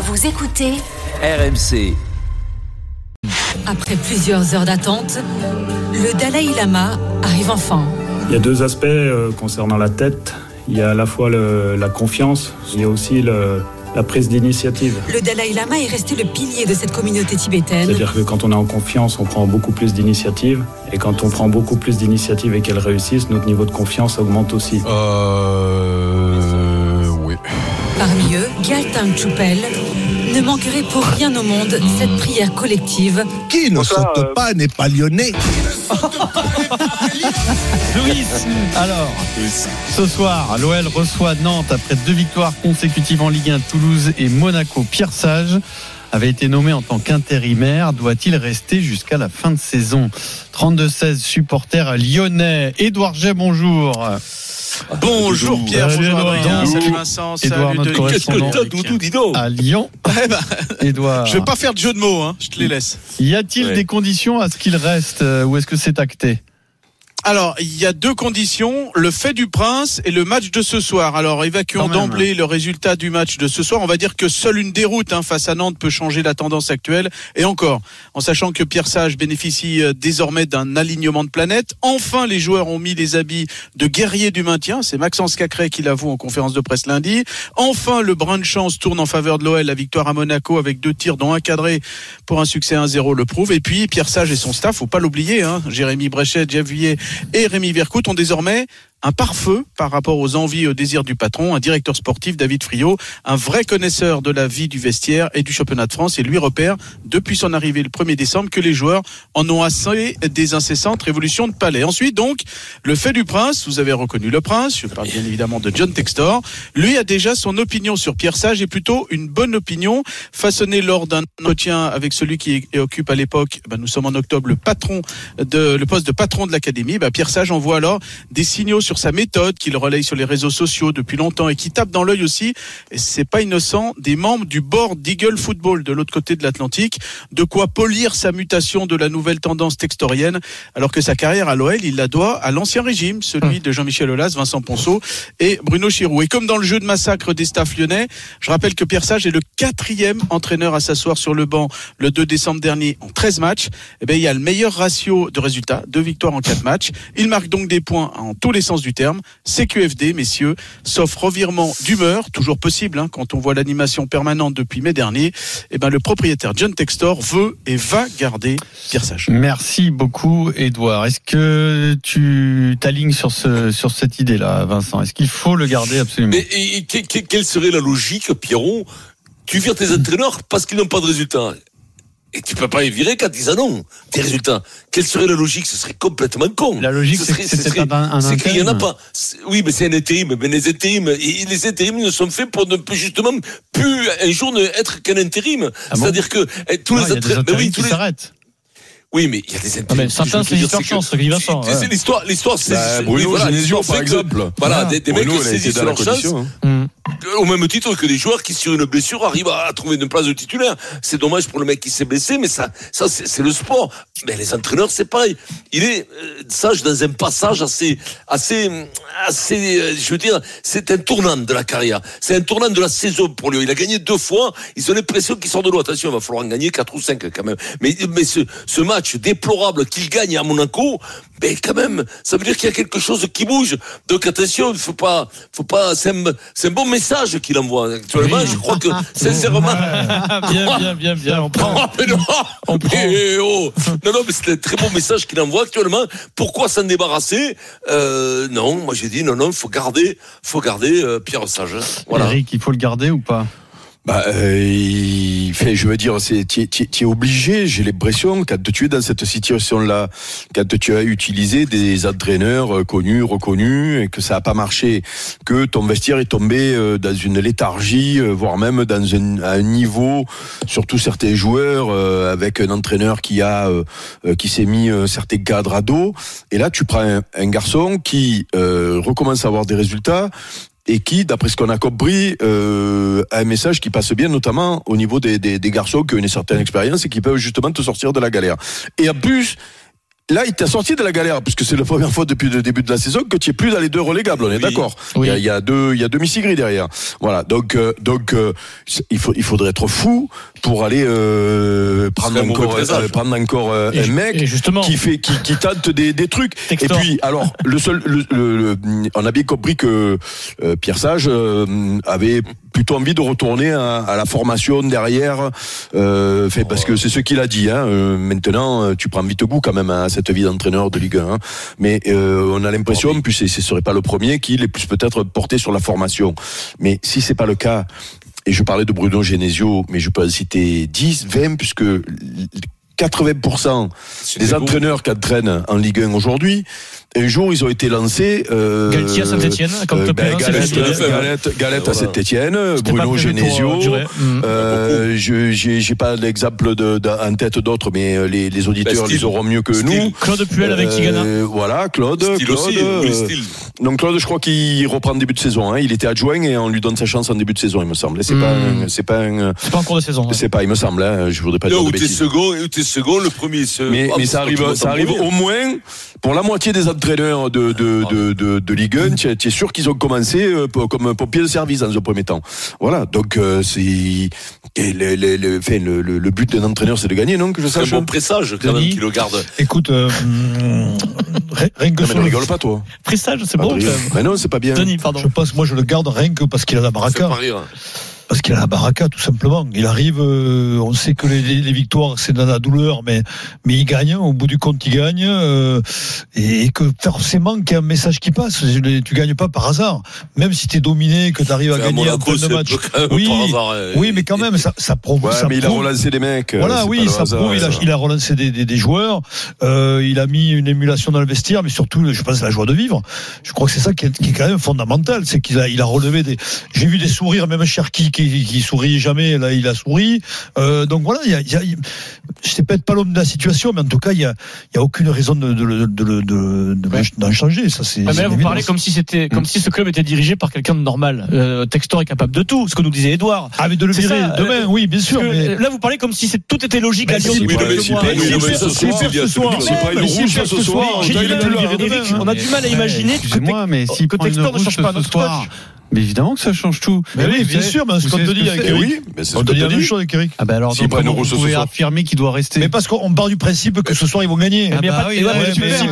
Vous écoutez RMC. Après plusieurs heures d'attente, le Dalai Lama arrive enfin. Il y a deux aspects euh, concernant la tête. Il y a à la fois le- la confiance, il y a aussi le- la prise d'initiative. Le Dalai Lama est resté le pilier de cette communauté tibétaine. C'est-à-dire que quand on est en confiance, on prend beaucoup plus d'initiative. Et quand on prend beaucoup plus d'initiative et qu'elle réussisse, notre niveau de confiance augmente aussi. Euh. Oui. Parmi eux, Galtang Choupel ne manquerait pour rien au monde cette prière collective Qui ne saute pas n'est pas lyonnais. Louis, alors, ce soir, l'OL reçoit Nantes après deux victoires consécutives en Ligue 1, Toulouse et Monaco. Pierre Sage avait été nommé en tant qu'intérimaire. Doit-il rester jusqu'à la fin de saison? 32-16 supporters lyonnais. Édouard G, bonjour. Bonjour Pierre, bonjour. Adrien, salut. Vincent, Édouard, salut notre Denis. correspondant. Qu'est-ce que t'as, Doudou, dis donc. À Lyon. Eh ben, Édouard. Je vais pas faire de jeu de mots, hein, je te les laisse. Y a-t-il Ouais. des conditions à ce qu'il reste euh, ou est-ce que c'est acté? Alors, il y a deux conditions, le fait du prince et le match de ce soir. Alors, évacuons d'emblée le résultat du match de ce soir. On va dire que seule une déroute hein, face à Nantes peut changer la tendance actuelle. Et encore, en sachant que Pierre Sage bénéficie euh, désormais d'un alignement de planète. Enfin, les joueurs ont mis les habits de guerriers du maintien. C'est Maxence Cacré qui l'avoue en conférence de presse lundi. Enfin, le brin de chance tourne en faveur de l'OL. La victoire à Monaco avec deux tirs dont un cadré pour un succès 1-0 le prouve. Et puis, Pierre Sage et son staff, faut pas l'oublier, hein, Jérémy Bréchet, Jeff et Rémi Vercout ont désormais un pare-feu par rapport aux envies et aux désirs du patron, un directeur sportif, David Friot, un vrai connaisseur de la vie du vestiaire et du championnat de France. Et lui repère, depuis son arrivée le 1er décembre, que les joueurs en ont assez des incessantes révolutions de palais. Ensuite, donc, le fait du prince, vous avez reconnu le prince, je parle bien évidemment de John Textor, lui a déjà son opinion sur Pierre Sage et plutôt une bonne opinion, façonnée lors d'un entretien avec celui qui occupe à l'époque, ben, nous sommes en octobre, le patron de, le poste de patron de l'académie, ben, Pierre Sage envoie alors des signaux sa méthode qu'il relaye sur les réseaux sociaux depuis longtemps et qui tape dans l'œil aussi, et c'est pas innocent, des membres du board d'Eagle Football de l'autre côté de l'Atlantique, de quoi polir sa mutation de la nouvelle tendance textorienne, alors que sa carrière à l'OL, il la doit à l'ancien régime, celui de Jean-Michel Aulas, Vincent Ponceau et Bruno Chirou. Et comme dans le jeu de massacre des staffs lyonnais, je rappelle que Pierre Sage est le quatrième entraîneur à s'asseoir sur le banc le 2 décembre dernier en 13 matchs. Eh bien, il y a le meilleur ratio de résultats, deux victoires en 4 matchs. Il marque donc des points en tous les sens du terme. CQFD, messieurs, sauf revirement d'humeur, toujours possible hein, quand on voit l'animation permanente depuis mai dernier. Eh ben, le propriétaire John Textor veut et va garder Pierre Sage. Merci beaucoup, Edouard. Est-ce que tu t'alignes sur, ce, sur cette idée-là, Vincent? Est-ce qu'il faut le garder absolument? Mais et- et que- que- quelle serait la logique, Pierron Tu vires tes entraîneurs parce qu'ils n'ont pas de résultats. Et tu peux pas les virer quand ils en ont des résultats. Quelle serait la logique? Ce serait complètement con. La logique, Ce c'est ce qu'il y en a pas. Oui, mais c'est un intérim. Mais les intérims, et les intérims ne sont faits pour ne plus justement plus un jour ne être qu'un intérim. Ah bon? C'est-à-dire que eh, tous Non, les entraîneurs. mais intérims oui, tous les- s'arrêtent. oui, mais il y a des Ah, intérims. je certains, c'est l'histoire chance, Vincent. c'est- l'histoire, l'histoire, c'est. Bah, Bruno Genesio, l'histoire par exemple. Voilà, des, mecs qui saisissent leur chance. Au même titre que des joueurs qui, sur une blessure, arrivent à trouver une place de titulaire. C'est dommage pour le mec qui s'est blessé, mais ça, ça c'est le sport. Mais les entraîneurs, c'est pareil. Il est euh, sage dans un passage assez, assez, assez, euh, je veux dire, c'est un tournant de la carrière. C'est un tournant de la saison pour lui. Il a gagné deux fois. Ils ont l'impression qu'il sort de l'eau. Attention, il va falloir en gagner quatre ou cinq quand même. Mais, mais ce, ce match déplorable qu'il gagne à Monaco, mais quand même, ça veut dire qu'il y a quelque chose qui bouge. Donc attention, il faut pas, faut pas, c'est un, bon message qu'il envoie actuellement. Oui. Je crois que, sincèrement, bien, bien, bien, bien. On prend. Mais non, On prend. mais, oh. non, non, mais c'est un très bon message qu'il envoie actuellement. Pourquoi s'en débarrasser? Euh, Non, moi j'ai dit non, non, il faut garder, faut garder euh, Pierre Sage. Voilà. Eric, il faut le garder ou pas? Bah, euh, je veux dire, tu, es- obligé, j'ai l'impression, quand tu es dans cette situation-là, quand tu as utilisé des entraîneurs euh, connus, reconnus, et que ça n'a pas marché, que ton vestiaire est tombé euh, dans une léthargie, euh, voire même dans un, un niveau, surtout certains joueurs, euh, avec un entraîneur qui a, euh, qui s'est mis certains cadres à dos, et là tu prends un, un garçon qui recommence à avoir des résultats, et qui, d'après ce qu'on a compris, euh, a un message qui passe bien, notamment au niveau des, des, des garçons qui ont une certaine expérience et qui peuvent justement te sortir de la galère. Et en plus, là, il t'a sorti de la galère, puisque c'est la première fois depuis le début de la saison que tu es plus dans les deux relégables, on est Oui. d'accord. Oui. Il, y a, il y a deux, il y a deux Missigri derrière. Voilà, donc, euh, donc euh, c'est- il, faut, il faudrait être fou pour aller euh, prendre, encore, euh, prendre encore euh, un mec justement. qui fait qui, qui tente des, des trucs Textor. et puis alors le seul le, le- le- on a bien compris que euh, Pierre Sage euh, avait plutôt envie de retourner à, à la formation derrière euh, fait parce que c'est ce qu'il a dit hein. Euh, maintenant euh, tu prends vite goût quand même à cette vie d'entraîneur de Ligue 1 hein. mais euh, on a l'impression puis ce serait pas le premier qu'il est plus peut-être porté sur la formation mais si c'est pas le cas et je parlais de Bruno Genesio, mais je peux en citer 10, 20, puisque 80% C'est des entraîneurs qui entraînent en Ligue 1 aujourd'hui, un jour ils ont été lancés. Euh, Galtier à Saint-Etienne, comme euh, ben, Galette, le Galette, Galette, à. Saint-Etienne, pas Bruno Genesio. euh, durer. Mhm. Euh, je j'ai j'ai pas l'exemple de, de- en tête d'autres, mais euh, les, les auditeurs Ben, Style. les auront mieux que Style. nous. Claude Puel avec Euh, Tigana. Voilà, Claude. Style Claude aussi, euh, donc Claude, je crois qu'il reprend en début de saison. Hein. Il était adjoint et on lui donne sa chance en début de saison, il me semble. Et C'est pas, Hmm. un- c'est pas, un- C'est pas en cours de saison. ouais. c'est pas, il me semble. Hein. Je voudrais pas dire de où t'es bêtises. second, où t'es second, le premier se. Mais, Ah, mais ça arrive, ça arrive au moins pour la moitié des entraîneurs de, de, de, de, de Ligue 1. Tu es- sûr qu'ils ont commencé euh, pour- comme pompier de service dans un premier temps. Voilà, donc euh, c'est le, le, le, enfin, le, le- le but d'un entraîneur, c'est de gagner, non Que je C'est un bon pressage quand Denis même qui le garde. Écoute, euh, hum, rien rien que Non, mais sur ne le rigole pas, toi. pressage, c'est bon. Quand même. Mais non, c'est pas bien. Denis, pardon. Je pense, moi, je le garde rien que parce qu'il a la Ça fait baraka. Parce qu'il a la baraka, tout simplement. Il arrive, euh, on sait que les, les victoires, c'est dans la douleur, mais, mais il gagne. Au bout du compte, il gagne. euh, et, que forcément, qu'il y a un message qui passe. Je- Tu gagnes pas par hasard. Même si tu es dominé, que tu arrives à C'est à gagner un de match. Oui, hasard, hein. oui, mais quand même, ça, ça prouve. Ouais, ça mais il a relancé les mecs. euh, Voilà, pas oui, ça hasard, prouve. Il a, ça. il a relancé des, des, des joueurs. Euh, il a mis une émulation dans le vestiaire, mais surtout, je pense, la joie de vivre. Je crois que c'est ça qui est, qui est quand même fondamental. C'est qu'il a, il a relevé des. J'ai vu des sourires, même Cherki qui, qui souriait jamais. Là, il a souri. Euh, donc voilà, il y a, il y a, il- je sais peut-être pas l'homme de la situation, mais en tout cas, il y a, il y a aucune raison de, de, de, de, de- de- Ouais. d'en changer. Ça, c'est. Ah, mais c'est là, vous parlez comme si c'était, comme si ce club était dirigé par quelqu'un de normal. Euh, Textor est capable de tout, ce que nous disait Edouard. Ah, mais de le virer ça, demain, euh, oui, bien sûr. Parce que, mais... Là, vous parlez comme si c'est- tout était logique Mais à Lyon. oui, mais si, ce soir. ce soir. on a du mal à imaginer que prend une Textor ne change pas notre soir, coach. Mais évidemment que ça change tout. Mais oui, bien sûr, mais ce qu'on te dit avec c'est Eh Eric. oui, mais c'est ce On te dit la même dit. chose avec Eric. Ah ben alors, vous pouvez soir. affirmer qu'il doit rester Mais parce qu'on part du principe que ce soir, ils vont gagner. Ah Mais bah.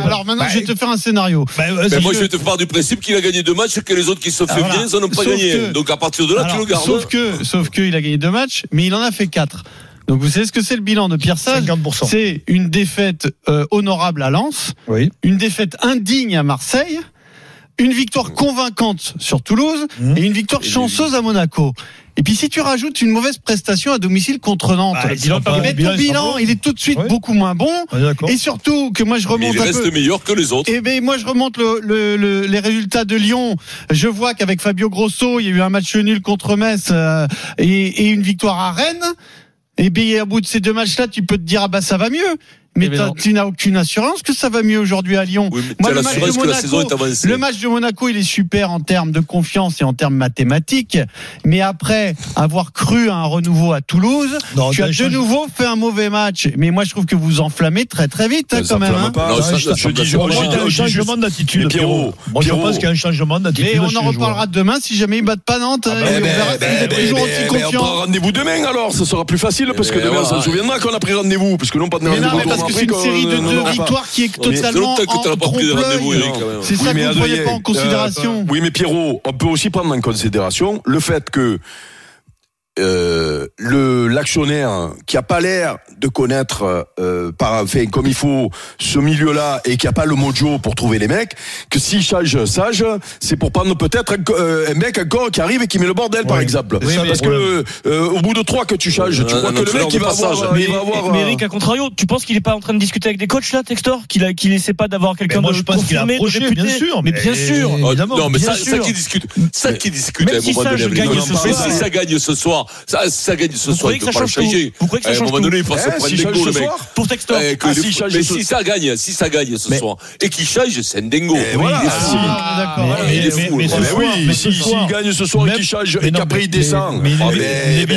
Alors maintenant, Bah, je vais te faire un scénario. Bah, Ben vas-y, moi, je- je vais te faire du principe qu'il a gagné deux matchs et que les autres qui se fait Ah, voilà. bien, ils n'en ont pas gagné. Donc à partir de là, tu le gardes. Sauf que, sauf que, il a gagné deux matchs, mais il en a fait quatre. Donc vous savez ce que c'est le bilan de Pierre Sage 50%. C'est une défaite euh, honorable à Lens, Oui. une défaite indigne à Marseille, une victoire convaincante sur Toulouse Mhm. et une victoire chanceuse à Monaco. Et puis si tu rajoutes une mauvaise prestation à domicile contre Nantes, Ah, eh il sera pas- ben, le bilan, ton bilan il est tout de suite beaucoup moins bon. D'accord. Et surtout que moi je Mais remonte il un reste peu. meilleur que les autres. Eh ben moi je remonte le, le- le- les résultats de Lyon. Je vois qu'avec Fabio Grosso, il y a eu un match nul contre Metz euh, et, et une victoire à Rennes. Et bien, au bout de ces deux matchs-là, tu peux te dire, ah bah ça va mieux. Mais Eh ben non. tu n'as aucune assurance que ça va mieux aujourd'hui à Lyon. Oui, mais Moi, tu as le match l'assurance de que la Monaco- saison est avancée. Le match de Monaco, il est super en termes de confiance et en termes mathématiques. Mais après avoir cru à un renouveau à Toulouse, Non, tu as de nouveau fait un mauvais match. Mais moi, je trouve que vous enflammez très très vite hein, quand même. hein. pas. Non, ça, je, dis, un changement d'attitude. Pierrot, Moi, je pense qu'il y a un changement d'attitude. Mais on en reparlera demain si jamais ils battent pas Nantes. hein, Eh et toujours ben, aussi ben, on prend rendez-vous demain alors, ça sera plus facile parce que Eh, demain on se souviendra qu'on a pris rendez-vous parce que non pas de non, rendez-vous parce que c'est une série de qu'on- deux victoires qui est totalement longtemps que tu en n'as pas pris de rendez-vous, trompe-l'œil. Eric, quand même. C'est ça vous ne prenez Adrien, pas en considération. Oui, mais Pierrot, on peut aussi prendre en considération le fait que euh, le l'actionnaire qui a pas l'air de connaître euh, par, enfin, comme il faut ce milieu-là et qui a pas le mojo pour trouver les mecs, que s'il change Sage, c'est pour prendre peut-être un, euh, un mec encore qui arrive et qui met le bordel, par exemple. Oui, Parce que euh, au bout de trois que tu changes, tu Euh, crois un que le mec il va avoir, Mais, il va avoir. mais Eric, à contrario, tu penses qu'il est pas en train de discuter avec des coachs là, Textor Qu'il a- qu'il essaie pas d'avoir quelqu'un de je pense qu'il a approché, réputé bien sûr, Mais bien sûr. Oh, Évidemment, non, mais ça, ça sûr. qui discute, ça qui discute à un si ça, donné. Mais si ça gagne ce soir, ça, si ça gagne ce Vous soir, il que peut pas le change changer. Vous croyez que ça À un change moment donné, il se Eh, prendre des change goals, ce le mec. soir Pour Textor. Eh, que Ah, change mais si ça gagne, si ça gagne ce Mais- soir, et qu'il change, c'est un dingo. Et voilà. Ah. Ah, mais- il est mais- fou. mais. Eh soir, oui, mais soir- s'il gagne ce soir et qu'il change mais et qu'après mais- il descend. Mais, mais, Ah, mais- mais mais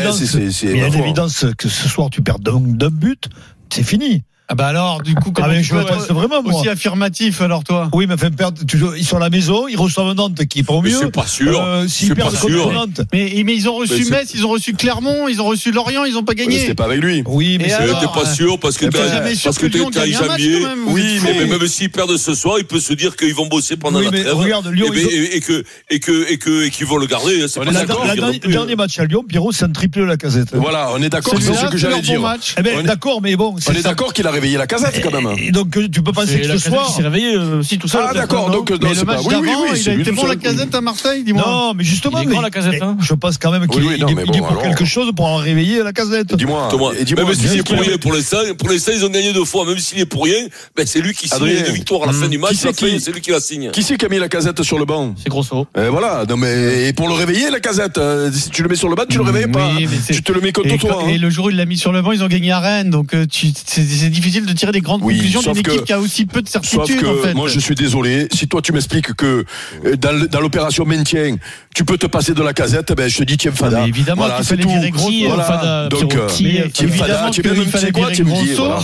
il y a l'évidence que ce soir tu perds d'un but, c'est fini. Ah bah alors, du coup, comment Ah, tu je peux être vraiment, moi. aussi affirmatif alors toi? Oui, mais enfin, perdre, tu- ils sont à la maison, ils reçoivent Nantes qui est pas au Mais mieux. c'est pas sûr. Euh, S'ils C'est perdent pas contre sûr. Nantes. mais, mais ils ont reçu Metz, ils ont reçu Clermont, ils ont reçu Lorient, ils ont pas gagné. C'était pas avec lui. Oui, mais T'es pas sûr parce que Eh ben, t'as- janvier. Oui, mais- même s'ils perdent ce soir, il peut se dire qu'ils vont bosser pendant Oui, la mais trêve. regarde, Lyon, et, ben, et, que et que et que et qu'ils vont le garder. hein, C'est pas le dernier match à Lyon, Pierrot, c'est un triplé la casette. Voilà, on est d'accord, c'est ce que j'allais dire. match. Eh ben, On est- d'accord, mais bon, On est d'accord qu'il a réveillé la casette quand même. Et donc, tu peux penser que ce soir. s'est réveillé euh, aussi tout seul. Ah d'accord, donc non, Mais le c'est pas. match Oui, oui, d'avant, oui, il c'est a lui été bon la casette à Marseille, dis-moi. Non, mais justement, Il est grand, la casette, hein. je pense quand même qu'il Oui, oui, non, il est- bon, pour alors. quelque chose pour en réveiller la casette. Dis-moi. Thomas, et dis-moi, même s'il dis- est pour dis- rien pour l'instant, pour l'instant ils ont gagné deux fois. Même s'il est pour rien, ben c'est lui qui signe les deux victoires à la fin du match. qui c'est lui qui la signe. Qui c'est qui a mis la casette sur le banc C'est grosso. Et voilà, non mais et pour le réveiller la casette, euh, si tu le mets sur le banc, tu le réveilles pas. Tu te le mets contre Et, toi. quand- hein. et le jour où il l'a mis sur le banc, ils ont gagné à Rennes. Donc euh, tu- c'est c'est difficile de tirer des grandes Oui, conclusions sauf d'une équipe qui a aussi peu de Sauf certitude que en fait. moi je suis désolé, si toi tu m'expliques que euh, dans, l'opération maintien, tu peux te passer de la casette, ben je te dis tiens Fada. mais évidemment Voilà, c'est tout. virer est Voilà. Fada, Donc, euh, Fada, tu peux même quoi, virer dis, Grosso. voilà.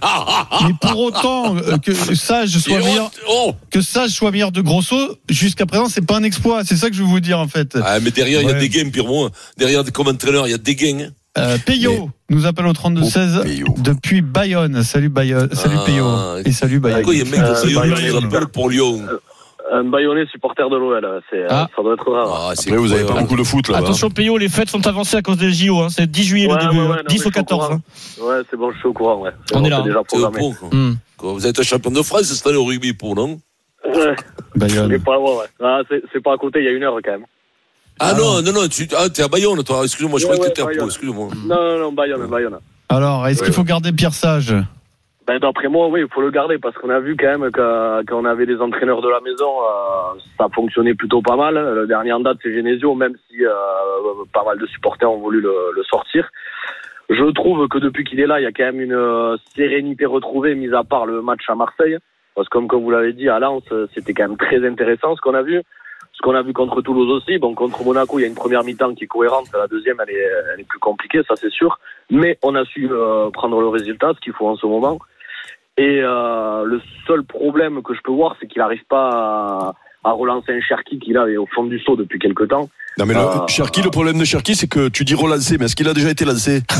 Ah. Mais- pour autant euh, que Sage soit Et meilleur, oh, que Sage soit meilleur de Grosso, jusqu'à présent c'est pas un exploit. C'est ça que je veux vous dire en fait. Ah, mais derrière, il y a des gains, Pierrot. Derrière, comme entraîneur, il y a des gains. Hein. Euh, Payot nous appelle au 32 16 Oh, Payot. depuis Bayonne. Salut Bayonne, salut Ah, Payot et salut Bayonne. Pourquoi il y a un mec Euh, de Bayonne qui rappelle pour Lyon? Un Bayonnais supporter de l'OL, c'est, euh, Ah. ça doit être rare. Ah, c'est Après vous avez pas beaucoup de foot là. Attention, Payot, les fêtes sont avancées à cause des JO. Hein. C'est 10 juillet Ouais, le début. ouais, ouais, hein. non, mais 10 je au suis au 14. courant. hein. Ouais, c'est bon, je suis au courant. Ouais. On bon, est là, déjà programmé. pot, quoi. Hmm. Quoi, Vous êtes un champion de France cette année au rugby pour, non? Ouais, Bayonne. pas. Ah, c'est, c'est pas à côté, il y a une heure quand même. Ah non, non, non, tu ah, t'es à Bayonne, toi. Excuse-moi, je Ouais, croyais que t'étais à excuse-moi. Non, non, non, Bayonne, Bayonne. Alors, est-ce qu'il faut garder Pierre Sage? Ben, d'après moi, oui, il faut le garder parce qu'on a vu quand même que quand on avait des entraîneurs de la maison, euh, ça fonctionnait plutôt pas mal. Le dernier en date, c'est Genesio, même si euh, pas mal de supporters ont voulu le, le sortir. Je trouve que depuis qu'il est là, il y a quand même une euh, sérénité retrouvée, mis à part le match à Marseille. Parce que comme, comme vous l'avez dit, à Lens, euh, c'était quand même très intéressant ce qu'on a vu. Ce qu'on a vu contre Toulouse aussi. Bon, contre Monaco, il y a une première mi-temps qui est cohérente. La deuxième, elle est, plus compliquée, ça c'est sûr. Mais on a su euh, prendre le résultat, ce qu'il faut en ce moment. Et euh, le seul problème que je peux voir, c'est qu'il n'arrive pas à, relancer un Cherki qui là est au fond du saut depuis quelque temps. Non mais le, Ah. Cherki, le problème de Cherki, c'est que tu dis relancer, mais est-ce qu'il a déjà été lancé?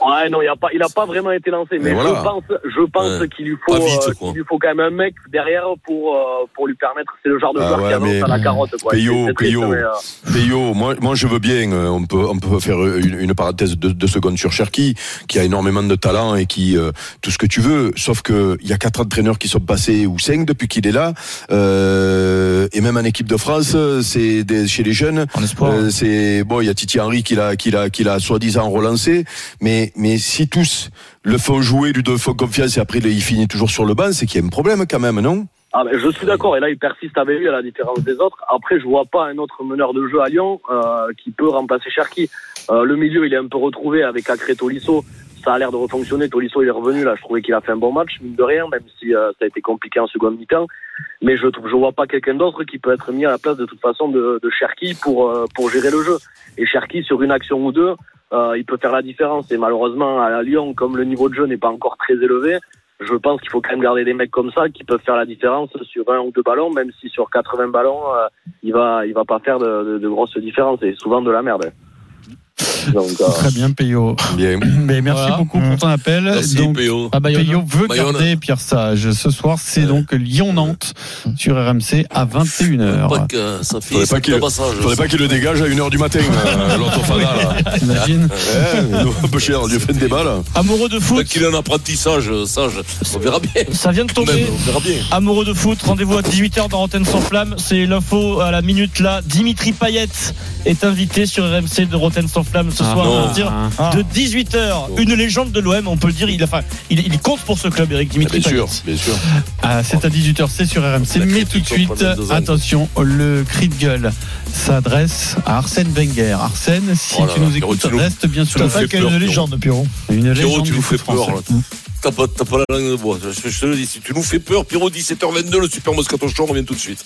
Ouais, non, il a pas, il a pas vraiment été lancé. Mais voilà. je pense, je pense Ouais. qu'il lui faut, vite, euh, qu'il lui faut quand même un mec derrière pour euh, pour lui permettre. C'est le genre de Ah joueur ouais, qui avance mais- à la carotte. Quoi. Payot. mais, euh, Payot, moi, moi je veux bien, euh, on peut, on peut faire une, une parenthèse de deux secondes sur Cherki, qui a énormément de talent et qui, euh, tout ce que tu veux, sauf que il y a quatre entraîneurs qui sont passés, ou cinq depuis qu'il est là, euh, et même en équipe de France, c'est des- chez les jeunes. Euh, c'est, bon, il y a Titi Henry qui l'a, qui l'a, qui l'a soi-disant relancé, mais, mais si tous le font jouer, lui font confiance et après il finit toujours sur le banc, c'est qu'il y a un problème quand même, non? Ah, je suis d'accord, et là il persiste avec lui à la différence des autres. Après, je vois pas un autre meneur de jeu à Lyon euh, qui peut remplacer Cherki. Euh, le milieu, il est un peu retrouvé avec Acré Tolisso. Ça a l'air de refonctionner. Tolisso, il est revenu là. Je trouvais qu'il a fait un bon match, mine de rien, même si euh, ça a été compliqué en seconde mi-temps. Mais je je vois pas quelqu'un d'autre qui peut être mis à la place de toute façon de, de Cherki pour euh, pour gérer le jeu. Et Cherki, sur une action ou deux, euh, il peut faire la différence. Et malheureusement, à Lyon, comme le niveau de jeu n'est pas encore très élevé, je pense qu'il faut quand même garder des mecs comme ça qui peuvent faire la différence sur un ou deux ballons, même si sur 80 ballons, euh, il va, il va pas faire de, de, de grosses différences et souvent de la merde. Donc, Très bien, Payot. Bien. Mais merci Voilà. beaucoup pour ton appel. Merci, donc. Ah, Bayonne. Payot veut Bayonne. garder Pierre Sage. Ce soir, c'est donc Lyon-Nantes sur RMC à Pas 21h. que ça fait Faudrait pas qu'il tabassage. faudrait pas qu'il le dégage à 1h du matin, euh, l'orthofana, là. T'imagines un peu cher, Dieu fait des balles. Amoureux de foot, qu'il est un apprentissage, euh, sage. On verra bien. ça vient de Même, tomber. on verra bien. Amoureux de foot, rendez-vous à 18h dans Rotten sans flamme. C'est l'info à la minute là. Dimitri Payet est invité sur RMC de Rotten sans flamme ce Ah, soir non. à partir de 18h. Une légende de l'OM, on peut le dire. Il, a, enfin, il, il compte pour ce club, Eric Dimitri Bien sûr, bien sûr. Ah, c'est à 18h, c'est sur RMC. Mais tout de suite, attention, le cri de gueule s'adresse à Arsène Wenger. Arsène, si Oh là tu là, nous écoutes, reste bien sûr fais Pas une légende, Pierrot. une légende tu nous fais peur. T'as pas, pas la langue de bois. Je, je te le dis, si tu nous fais peur, Pierrot, 17h22, le Super Moscato Show, on revient tout de suite.